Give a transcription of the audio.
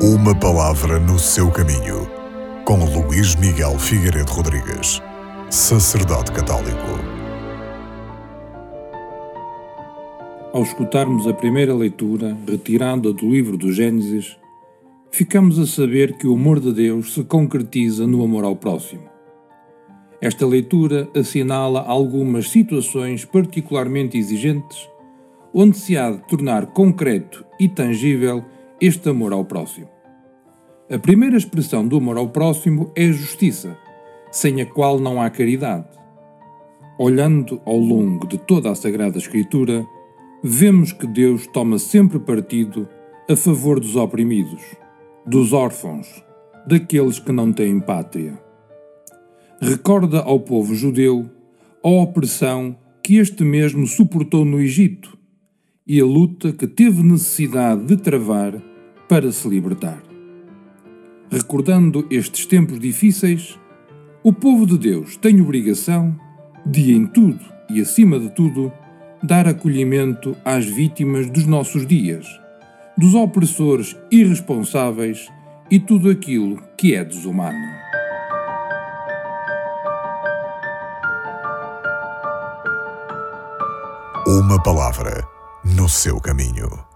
Uma palavra no seu caminho, com Luís Miguel Figueiredo Rodrigues, sacerdote católico. Ao escutarmos a primeira leitura, retirada do livro do Gênesis, ficamos a saber que o amor de Deus se concretiza no amor ao próximo. Esta leitura assinala algumas situações particularmente exigentes, onde se há de tornar concreto e tangível este amor ao próximo. A primeira expressão do amor ao próximo é a justiça, sem a qual não há caridade. Olhando ao longo de toda a Sagrada Escritura, vemos que Deus toma sempre partido a favor dos oprimidos, dos órfãos, daqueles que não têm pátria. Recorda ao povo judeu a opressão que este mesmo suportou no Egito e a luta que teve necessidade de travar para se libertar. Recordando estes tempos difíceis, o povo de Deus tem obrigação de, em tudo e acima de tudo, dar acolhimento às vítimas dos nossos dias, dos opressores irresponsáveis e tudo aquilo que é desumano. Uma palavra no seu caminho.